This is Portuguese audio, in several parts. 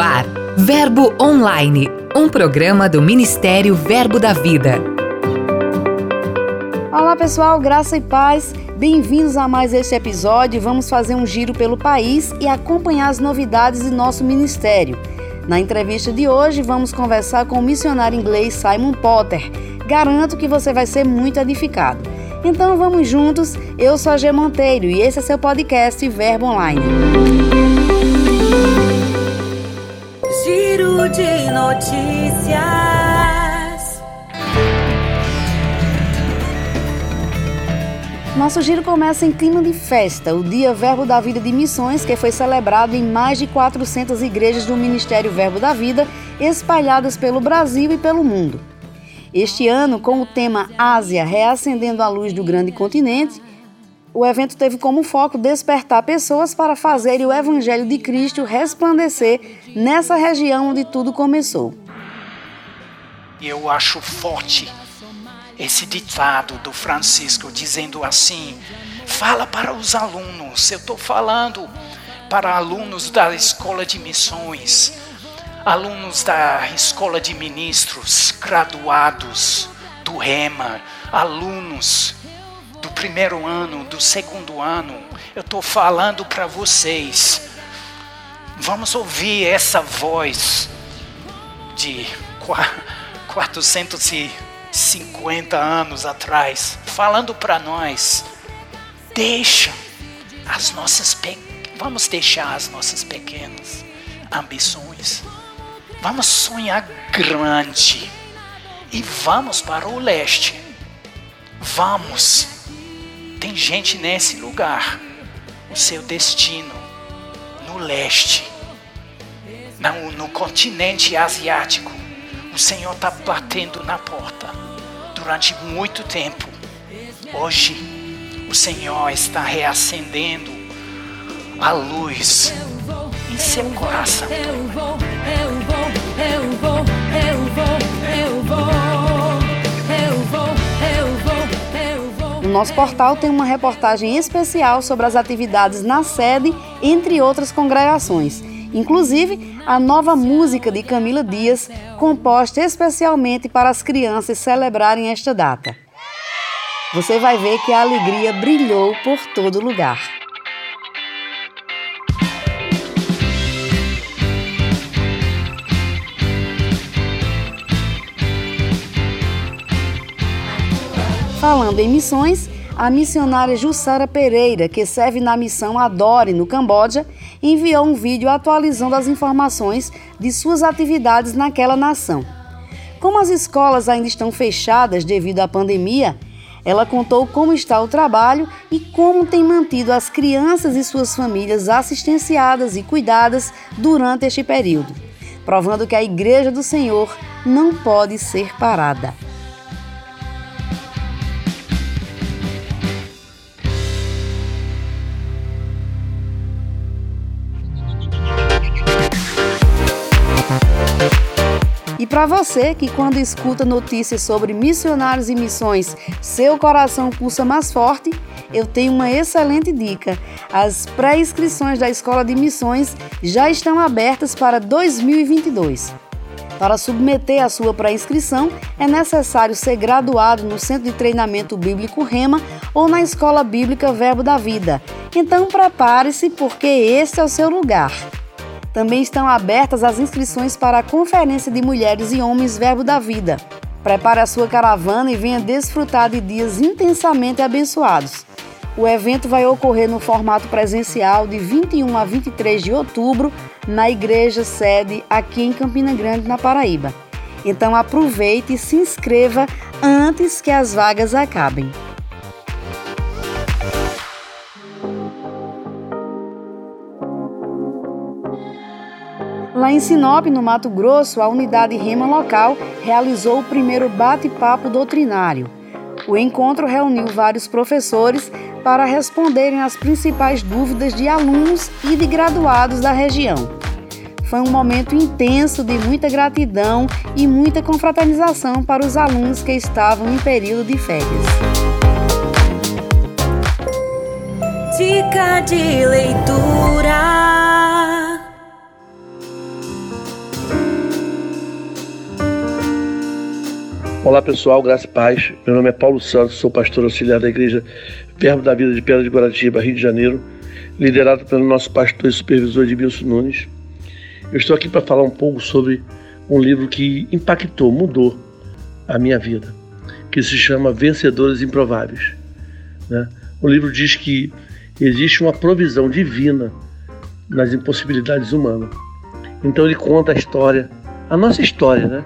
Ar, Verbo Online, um programa do Ministério Verbo da Vida. Olá pessoal, graça e paz. Bem-vindos a mais este episódio. Vamos fazer um giro pelo país e acompanhar as novidades de nosso ministério. Na entrevista de hoje, vamos conversar com o missionário inglês Simon Potter. Garanto que você vai ser muito edificado. Então vamos juntos. Eu sou a G Monteiro e esse é seu podcast Verbo Online. Notícias. Nosso giro começa em clima de festa, o Dia Verbo da Vida de Missões, que foi celebrado em mais de 400 igrejas do Ministério Verbo da Vida, espalhadas pelo Brasil e pelo mundo. Este ano, com o tema Ásia reacendendo a luz do grande continente, o evento teve como foco despertar pessoas para fazerem o Evangelho de Cristo resplandecer nessa região onde tudo começou. Eu acho forte esse ditado do Francisco dizendo assim: fala para os alunos. Eu estou falando para alunos da escola de missões alunos da escola de ministros, graduados do REMA, alunos do primeiro ano, do segundo ano, eu estou falando para vocês. Vamos ouvir essa voz de 450 anos atrás, falando para nós. Deixa as nossas vamos deixar as nossas pequenas ambições Vamos sonhar grande e vamos para o leste. Vamos. Tem gente nesse lugar. O seu destino no leste, no, no continente asiático. O Senhor está batendo na porta durante muito tempo. Hoje, o Senhor está reacendendo a luz em seu coração. Eu vou, eu vou eu vou, eu vou, eu vou, nosso portal tem uma reportagem especial sobre as atividades na sede, entre outras congregações. Inclusive, a nova música de Camila Dias, composta especialmente para as crianças celebrarem esta data. Você vai ver que a alegria brilhou por todo lugar. Falando em missões, a missionária Jussara Pereira, que serve na missão Adore no Camboja, enviou um vídeo atualizando as informações de suas atividades naquela nação. Como as escolas ainda estão fechadas devido à pandemia, ela contou como está o trabalho e como tem mantido as crianças e suas famílias assistenciadas e cuidadas durante este período, provando que a Igreja do Senhor não pode ser parada. Para você que quando escuta notícias sobre missionários e missões, seu coração pulsa mais forte, eu tenho uma excelente dica. As pré-inscrições da Escola de Missões já estão abertas para 2022. Para submeter a sua pré-inscrição, é necessário ser graduado no Centro de Treinamento Bíblico Rema ou na Escola Bíblica Verbo da Vida. Então prepare-se, porque esse é o seu lugar. Também estão abertas as inscrições para a Conferência de Mulheres e Homens Verbo da Vida. Prepare a sua caravana e venha desfrutar de dias intensamente abençoados. O evento vai ocorrer no formato presencial de 21 a 23 de outubro na igreja sede aqui em Campina Grande, na Paraíba. Então aproveite e se inscreva antes que as vagas acabem. Lá em Sinop, no Mato Grosso, a unidade Rema local realizou o primeiro bate-papo doutrinário. O encontro reuniu vários professores para responderem às principais dúvidas de alunos e de graduados da região. Foi um momento intenso de muita gratidão e muita confraternização para os alunos que estavam em período de férias. Dica de leitura. Olá pessoal, graça e paz. Meu nome é Paulo Santos, sou pastor auxiliar da igreja Verbo da Vida de Pedra de Guaratiba, Rio de Janeiro, liderado pelo nosso pastor e supervisor Edmilson Nunes. Eu estou aqui para falar um pouco sobre um livro que impactou, mudou a minha vida, que se chama Vencedores Improváveis. Né? O livro diz que existe uma provisão divina nas impossibilidades humanas. Então ele conta a história, a nossa história, né?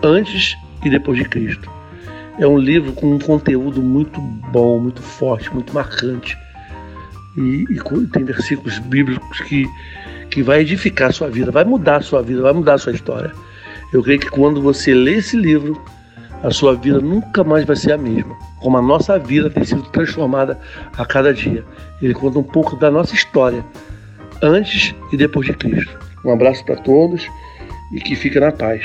Antes e depois de Cristo. É um livro com um conteúdo muito bom, muito forte, muito marcante. E, e tem versículos bíblicos que, que vai edificar a sua vida, vai mudar a sua vida, vai mudar a sua história. Eu creio que quando você lê esse livro, a sua vida nunca mais vai ser a mesma. Como a nossa vida tem sido transformada a cada dia. Ele conta um pouco da nossa história, antes e depois de Cristo. Um abraço para todos e que fique na paz.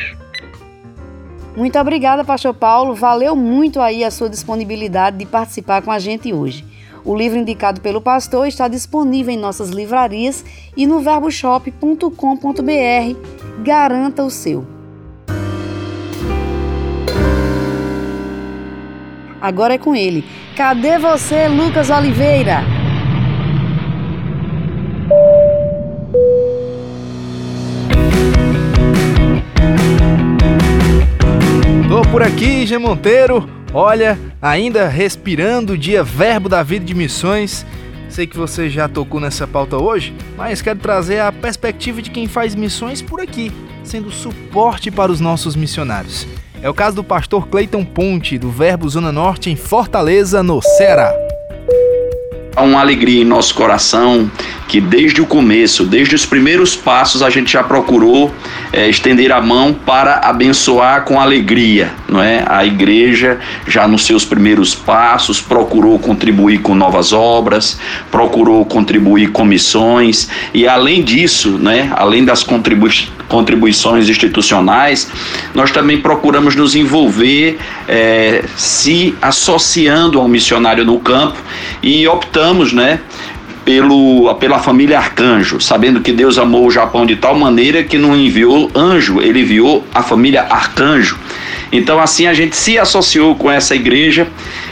Muito obrigada, Pastor Paulo. Valeu muito aí a sua disponibilidade de participar com a gente hoje. O livro indicado pelo pastor está disponível em nossas livrarias e no verboshop.com.br. Garanta o seu. Agora é com ele. Cadê você, Lucas Oliveira? Por aqui, G Monteiro. Olha, ainda respirando o dia Verbo da Vida de Missões. Sei que você já tocou nessa pauta hoje, mas quero trazer a perspectiva de quem faz missões por aqui, sendo suporte para os nossos missionários. É o caso do pastor Cleiton Ponte, do Verbo Zona Norte, em Fortaleza, no Ceará. Uma alegria em nosso coração que desde o começo, desde os primeiros passos, a gente já procurou é, estender a mão para abençoar com alegria, não é? A igreja já nos seus primeiros passos procurou contribuir com novas obras, procurou contribuir com missões e além disso, né? Além das contribui contribuições institucionais, nós também procuramos nos envolver é, se associando ao missionário no campo e optamos, né? pelo, pela família Arcanjo, sabendo que Deus amou o Japão de tal maneira que não enviou anjo, ele enviou a família Arcanjo. Então, assim, a gente se associou com essa igreja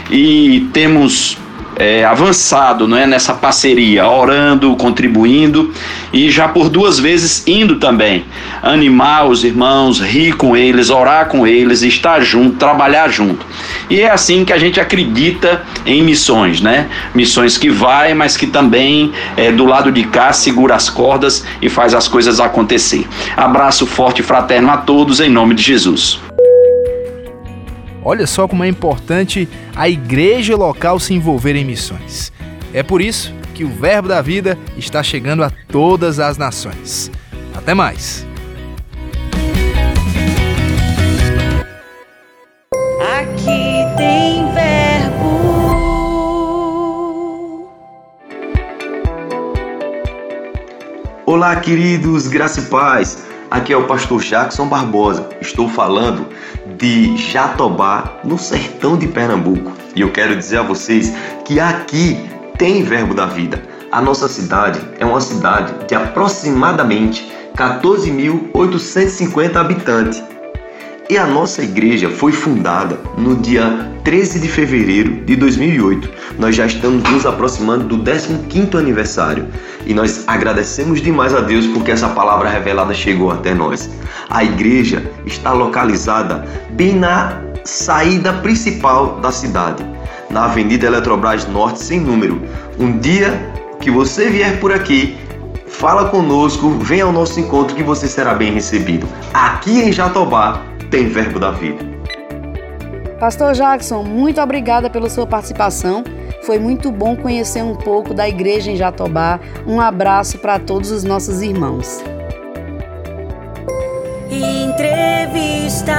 e temos é, avançado não é, nessa parceria, orando, contribuindo e já por duas vezes indo também animar os irmãos, rir com eles, orar com eles, estar junto, trabalhar junto. E é assim que a gente acredita em missões, né? Missões que vai, mas que também é, do lado de cá segura as cordas e faz as coisas acontecer. Abraço forte e fraterno a todos em nome de Jesus. Olha só como é importante a igreja local se envolver em missões. É por isso que o Verbo da Vida está chegando a todas as nações. Até mais! Aqui tem verbo. Olá, queridos, graça e paz. Aqui é o pastor Jackson Barbosa. Estou falando de Jatobá, no sertão de Pernambuco. E eu quero dizer a vocês que aqui tem Verbo da Vida. A nossa cidade é uma cidade de aproximadamente 14.850 habitantes. E a nossa igreja foi fundada no dia 13 de fevereiro de 2008. Nós já estamos nos aproximando do 15º aniversário e nós agradecemos demais a Deus porque essa palavra revelada chegou até nós. A igreja está localizada bem na saída principal da cidade, na Avenida Eletrobras Norte sem número. Um dia que você vier por aqui, fala conosco, venha ao nosso encontro que você será bem recebido. Aqui em Jatobá tem Verbo da Vida. Pastor Jackson, muito obrigada pela sua participação. Foi muito bom conhecer um pouco da igreja em Jatobá. Um abraço para todos os nossos irmãos. Entrevista.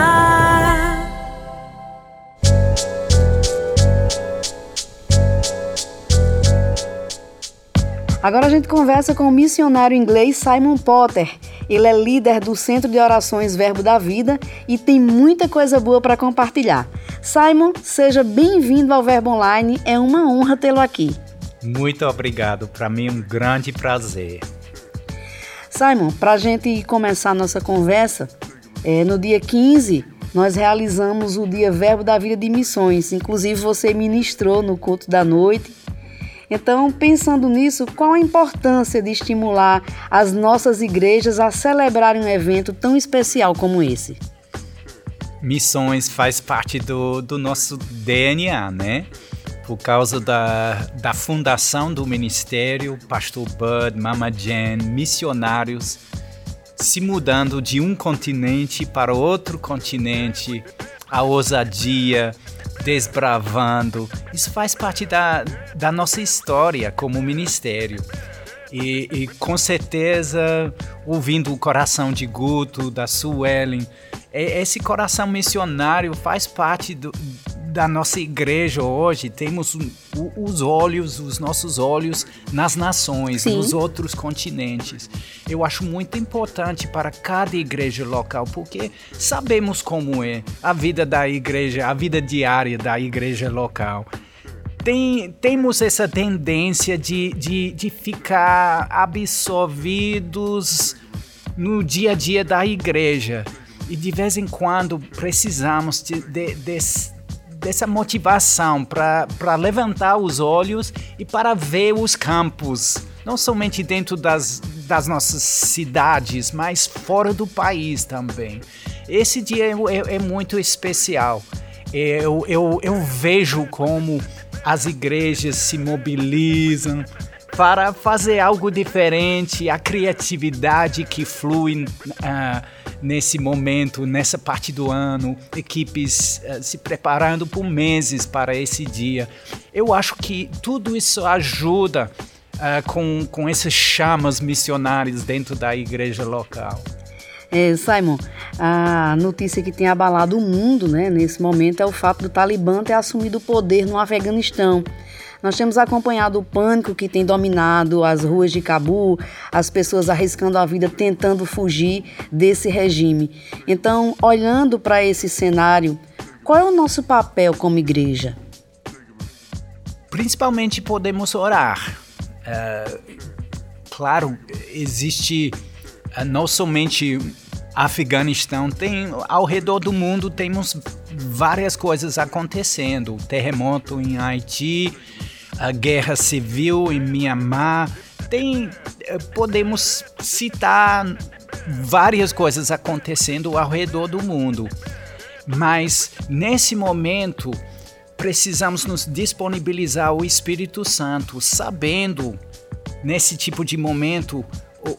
Agora a gente conversa com o missionário inglês Simon Potter. Ele é líder do Centro de Orações Verbo da Vida e tem muita coisa boa para compartilhar. Simon, seja bem-vindo ao Verbo Online. É uma honra tê-lo aqui. Muito obrigado. Para mim é um grande prazer. Simon, para a gente começar a nossa conversa, é, no dia 15 nós realizamos o Dia Verbo da Vida de Missões. Inclusive, você ministrou no culto da noite. Então, pensando nisso, qual a importância de estimular as nossas igrejas a celebrarem um evento tão especial como esse? Missões faz parte do, do nosso DNA, né? Por causa da, da fundação do ministério, Pastor Bud, Mama Jen, missionários se mudando de um continente para outro continente, a ousadia, desbravando. Isso faz parte da, da nossa história como ministério. E, e, com certeza, ouvindo o coração de Guto, da Suelen, esse coração missionário faz parte do, da nossa igreja hoje, temos os olhos, os nossos olhos nas nações, Sim. nos outros continentes. Eu acho muito importante para cada igreja local, porque sabemos como é a vida da igreja, a vida diária da igreja local. Tem, temos essa tendência de, de, de ficar absorvidos no dia a dia da igreja. E de vez em quando precisamos de, de, de dessa motivação para levantar os olhos e para ver os campos, não somente dentro das, das nossas cidades, mas fora do país também. Esse dia é, é, é muito especial. Eu, eu, eu vejo como as igrejas se mobilizam para fazer algo diferente, a criatividade que flui. Uh, nesse momento, nessa parte do ano, equipes uh, se preparando por meses para esse dia. Eu acho que tudo isso ajuda uh, com, com essas chamas missionárias dentro da igreja local. É, Simon, a notícia que tem abalado o mundo né, nesse momento é o fato do Talibã ter assumido o poder no Afeganistão. Nós temos acompanhado o pânico que tem dominado as ruas de Cabu, as pessoas arriscando a vida tentando fugir desse regime. Então, olhando para esse cenário, qual é o nosso papel como igreja? Principalmente podemos orar. Uh, claro, existe uh, não somente Afeganistão, tem ao redor do mundo temos várias coisas acontecendo. Terremoto em Haiti, a guerra civil em Myanmar. Tem, eh, podemos citar várias coisas acontecendo ao redor do mundo. Mas nesse momento precisamos nos disponibilizar ao Espírito Santo, sabendo nesse tipo de momento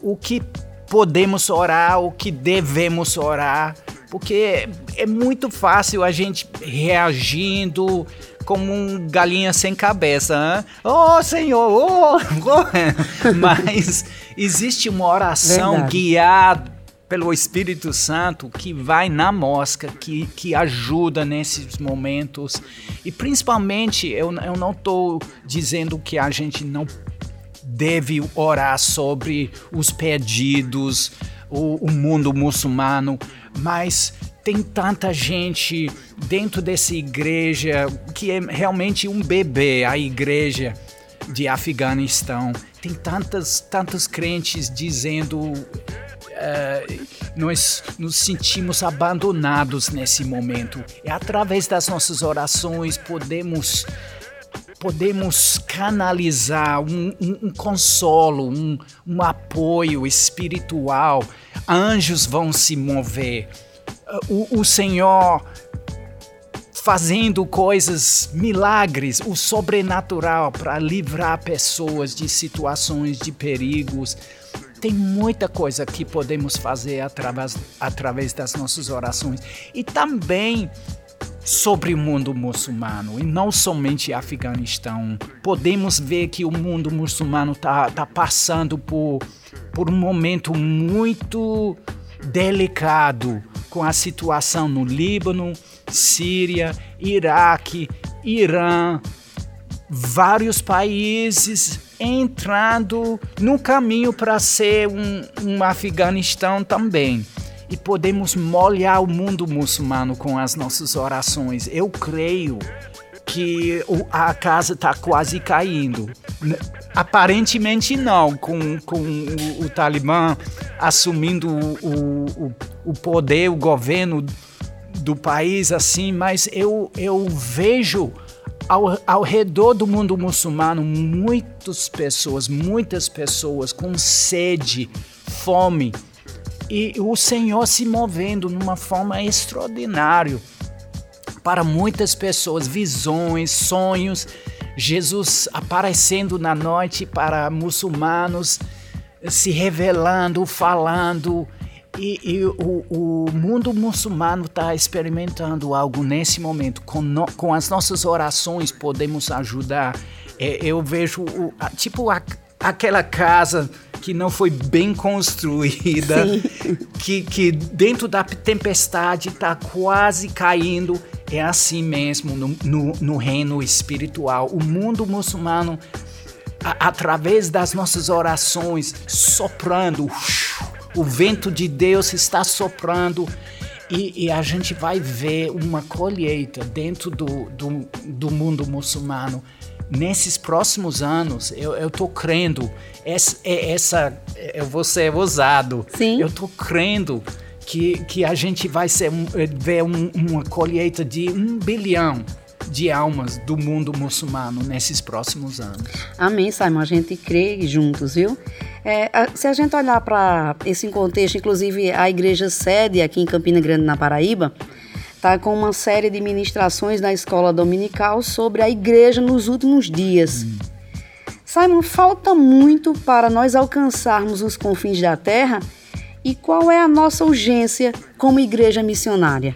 o, o que podemos orar, o que devemos orar, porque é muito fácil a gente reagindo, como um galinha sem cabeça. Oh, Senhor! Oh, oh. Mas existe uma oração Verdade. guiada pelo Espírito Santo que vai na mosca, que, que ajuda nesses momentos. E principalmente, eu, eu não estou dizendo que a gente não deve orar sobre os pedidos, o, o mundo muçulmano, mas tem tanta gente dentro dessa igreja que é realmente um bebê, a igreja de Afeganistão. Tem tantas, tantos crentes dizendo uh, nós nos sentimos abandonados nesse momento. E através das nossas orações podemos podemos canalizar um, um, um consolo, um, um apoio espiritual. Anjos vão se mover o, o Senhor fazendo coisas, milagres, o sobrenatural para livrar pessoas de situações de perigos. Tem muita coisa que podemos fazer através, através das nossas orações. E também sobre o mundo muçulmano, e não somente Afeganistão. Podemos ver que o mundo muçulmano está tá passando por, por um momento muito delicado com a situação no Líbano, Síria, Iraque, Irã, vários países entrando no caminho para ser um, um Afeganistão também. E podemos molhar o mundo muçulmano com as nossas orações. Eu creio que a casa está quase caindo. Aparentemente não, com, com o, o Talibã assumindo o, o, o poder, o governo do país assim, mas eu, eu vejo ao, ao redor do mundo muçulmano muitas pessoas, muitas pessoas com sede, fome e o Senhor se movendo numa forma extraordinária para muitas pessoas, visões, sonhos, Jesus aparecendo na noite para muçulmanos, se revelando, falando, e, e o, o, mundo muçulmano está experimentando algo nesse momento. Com, no, com as nossas orações podemos ajudar. É, eu vejo, o, tipo, a, aquela casa que não foi bem construída, que, que dentro da tempestade está quase caindo. É assim mesmo no, no, no reino espiritual. O mundo muçulmano, a, através das nossas orações, soprando, o vento de Deus está soprando. E, e, a gente vai ver uma colheita dentro do, do, do mundo muçulmano nesses próximos anos, eu estou crendo, essa, é, essa, eu vou ser ousado, Sim. eu estou crendo que, que a gente vai ser, ver um, uma colheita de um bilhão de almas do mundo muçulmano nesses próximos anos. Amém, Simon. A gente crê juntos, viu? É, se a gente olhar para esse contexto, inclusive a igreja sede aqui em Campina Grande, na Paraíba, está com uma série de ministrações na escola dominical sobre a igreja nos últimos dias. Hum. Simon, falta muito para nós alcançarmos os confins da terra e qual é a nossa urgência como igreja missionária?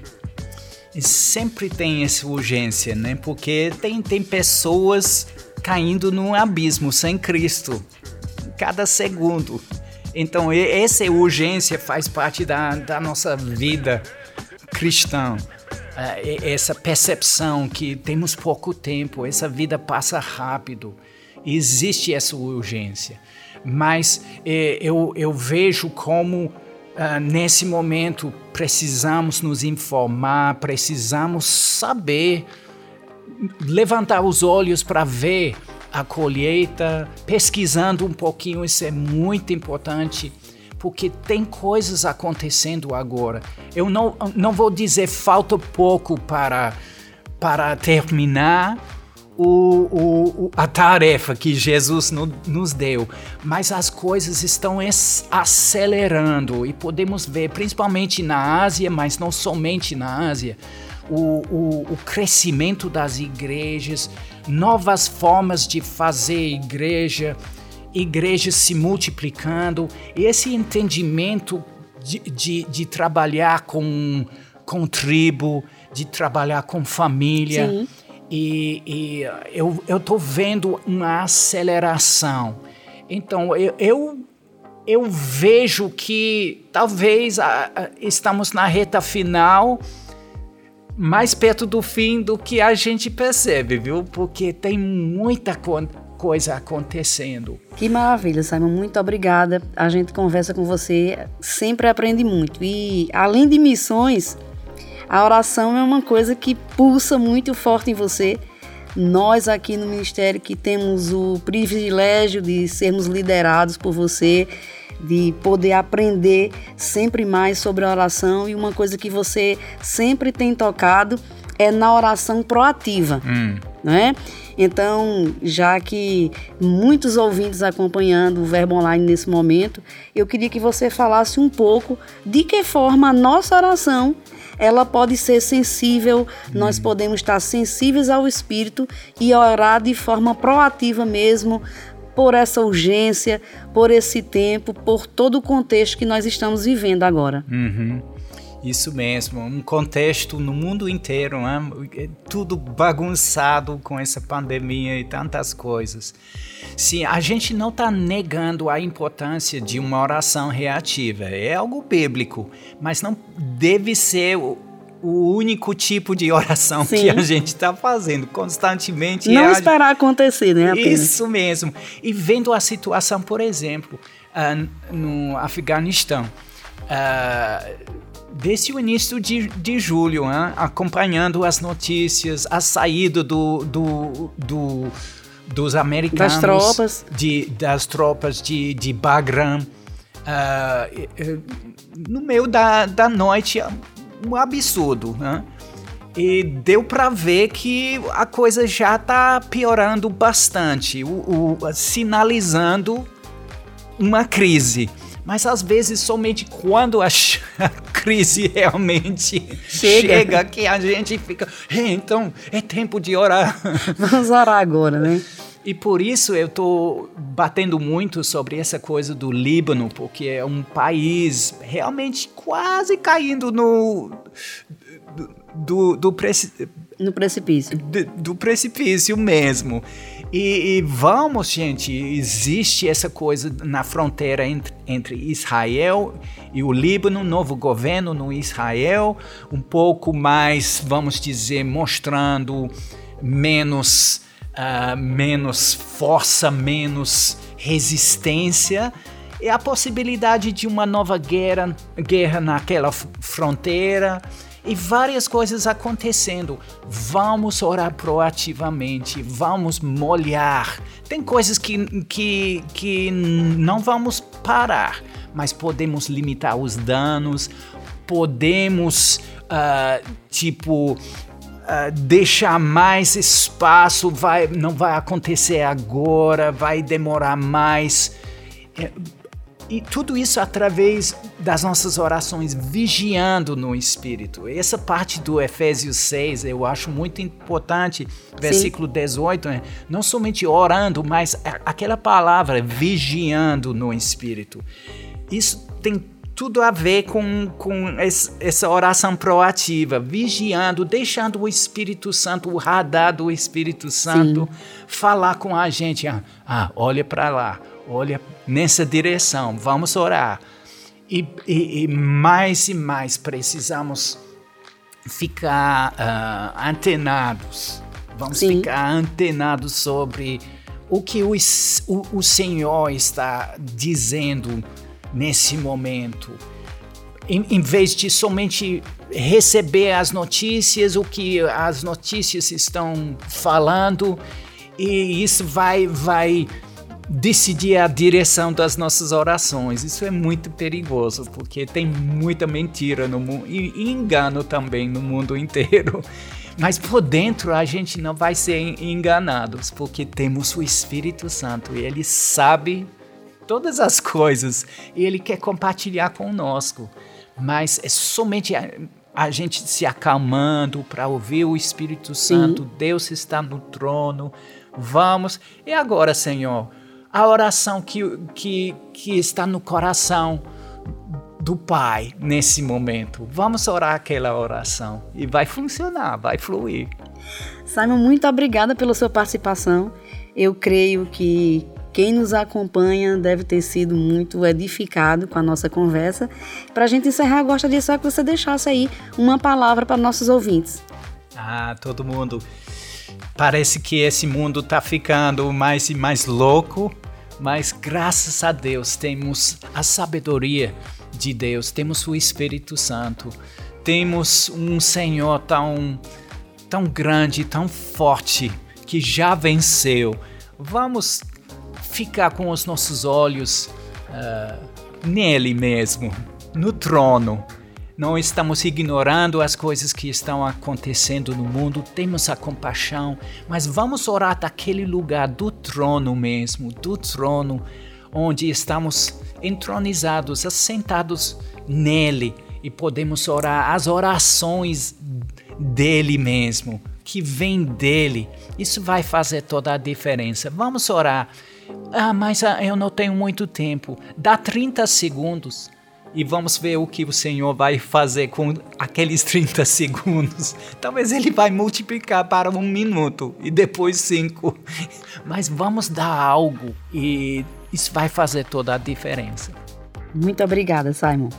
Sempre tem essa urgência, né? Porque tem, tem pessoas caindo num abismo sem Cristo cada segundo. Então, essa urgência faz parte da, da nossa vida cristã. É, essa percepção que temos pouco tempo, essa vida passa rápido, existe essa urgência. Mas é, eu, eu vejo como Uh, nesse momento precisamos nos informar, precisamos saber, levantar os olhos para ver a colheita, pesquisando um pouquinho, isso é muito importante porque tem coisas acontecendo agora. Eu não, não vou dizer falta pouco para, para terminar o, o, a tarefa que Jesus no, nos deu, mas as coisas estão acelerando e podemos ver, principalmente na Ásia, mas não somente na Ásia, o, o, o crescimento das igrejas, novas formas de fazer igreja igrejas se multiplicando, esse entendimento de, de, de trabalhar com, com tribo, de trabalhar com família. Sim. E, e eu estou vendo uma aceleração. Então, eu, eu, eu vejo que talvez a, a, estamos na reta final mais perto do fim do que a gente percebe, viu? Porque tem muita coisa acontecendo. Que maravilha, Simon. Muito obrigada. A gente conversa com você, sempre aprende muito. E além de missões, a oração é uma coisa que pulsa muito forte em você. Nós aqui no Ministério que temos o privilégio de sermos liderados por você, de poder aprender sempre mais sobre a oração e uma coisa que você sempre tem tocado é na oração proativa, hum. né? Então, já que muitos ouvintes acompanhando o Verbo Online nesse momento, eu queria que você falasse um pouco de que forma a nossa oração ela pode ser sensível, nós hum. podemos estar sensíveis ao Espírito e orar de forma proativa mesmo, por essa urgência, por esse tempo, por todo o contexto que nós estamos vivendo agora. Uhum. Isso mesmo, um contexto no mundo inteiro, né? Tudo bagunçado com essa pandemia e tantas coisas. Sim, a gente não está negando a importância de uma oração reativa, é algo bíblico, mas não deve ser o, o único tipo de oração Sim. que a gente está fazendo constantemente. Não é esperar a... acontecer, né? Apenas. Isso mesmo. E vendo a situação, por exemplo, uh, no Afeganistão. Uh, desde o início de, de julho, hein? acompanhando as notícias, a saída do, do, do dos americanos, das tropas, de, das tropas de, de Bagram. Uh, no meio da, da noite, um absurdo, né? E deu para ver que a coisa já está piorando bastante, o, o, sinalizando uma crise. Mas às vezes somente quando a, a crise realmente chega. chega. que a gente fica, então é tempo de orar. Vamos orar agora, né? E por isso eu estou batendo muito sobre essa coisa do Líbano, porque é um país realmente quase caindo no do, do preci... no precipício. Do, do precipício mesmo. E, e, vamos, gente, existe essa coisa na fronteira entre, entre Israel e o Líbano, novo governo no Israel, um pouco mais, vamos dizer, mostrando menos, uh, menos força, menos resistência e a possibilidade de uma nova guerra, guerra naquela fronteira e várias coisas acontecendo. Vamos orar proativamente, vamos molhar. Tem coisas que, que, que não vamos parar, mas podemos limitar os danos, podemos, uh, tipo, Uh, deixar mais espaço, vai, não vai acontecer agora, vai demorar mais. É, e tudo isso através das nossas orações, vigiando no Espírito. Essa parte do Efésios 6 eu acho muito importante, versículo Sim. 18, né? não somente orando, mas aquela palavra, vigiando no Espírito. Isso tem tudo a ver com, com essa oração proativa, vigiando, deixando o Espírito Santo, o radar do Espírito Santo, Sim. falar com a gente. Ah, ah olha para lá, olha nessa direção, vamos orar. E, e, e mais e mais precisamos ficar uh, antenados. Vamos Sim. ficar antenados sobre o que o, o, o Senhor está dizendo nesse momento. Em, em, vez de somente receber as notícias, o que as notícias estão falando, e isso vai, vai decidir a direção das nossas orações. Isso é muito perigoso, porque tem muita mentira no mundo e engano também no mundo inteiro. Mas por dentro a gente não vai ser enganados, porque temos o Espírito Santo e ele sabe todas as coisas e ele quer compartilhar conosco. Mas é somente a, a gente se acalmando para ouvir o Espírito Santo. Sim. Deus está no trono. Vamos. E agora, Senhor? A oração que, que, que está no coração do Pai nesse momento. Vamos orar aquela oração e vai funcionar, vai fluir. Simon, muito obrigada pela sua participação. Eu creio que quem nos acompanha deve ter sido muito edificado com a nossa conversa. Para a gente encerrar, gostaria só que você deixasse aí uma palavra para nossos ouvintes. Ah, todo mundo. Parece que esse mundo está ficando mais e mais louco mas graças a Deus temos a sabedoria de Deus, temos o Espírito Santo, temos um Senhor tão, tão grande, tão forte, que já venceu. Vamos ficar com os nossos olhos uh, nele mesmo, no trono não estamos ignorando as coisas que estão acontecendo no mundo, temos a compaixão, mas vamos orar daquele lugar do trono mesmo, do trono, onde estamos entronizados, assentados nele e podemos orar as orações dele mesmo, que vem dele. Isso vai fazer toda a diferença. Vamos orar. Ah, mas ah, eu não tenho muito tempo. Dá 30 segundos e vamos ver o que o Senhor vai fazer com aqueles 30 segundos. Talvez ele vai multiplicar para um minuto e depois cinco. Mas vamos dar algo e isso vai fazer toda a diferença. Muito obrigada, Simon.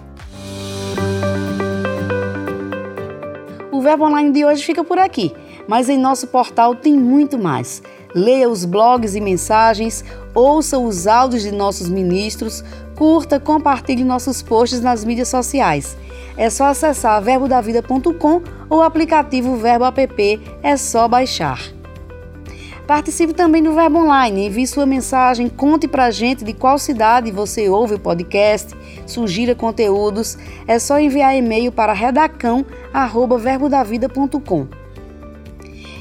O Verbo Online de hoje fica por aqui, mas em nosso portal tem muito mais. Leia os blogs e mensagens, ouça os áudios de nossos ministros, curta, compartilhe nossos posts nas mídias sociais. É só acessar verbodavida.com ou o aplicativo Verbo App, é só baixar. Participe também do Verbo Online, envie sua mensagem, conte pra gente de qual cidade você ouve o podcast, sugira conteúdos. É só enviar e-mail para redacão@verbodavida.com.